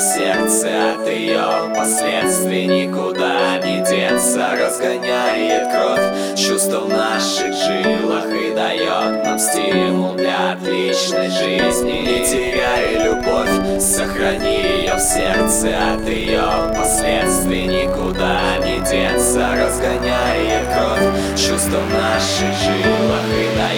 в сердце от ее последствий Никуда не деться. Разгоняет кровь чувства в наших жилах И дает нам стимул для отличной жизни. Не теряй любовь, сохрани ее в сердце От ее последствий никуда не деться. Разгоняет кровь чувства в наших жилах И дает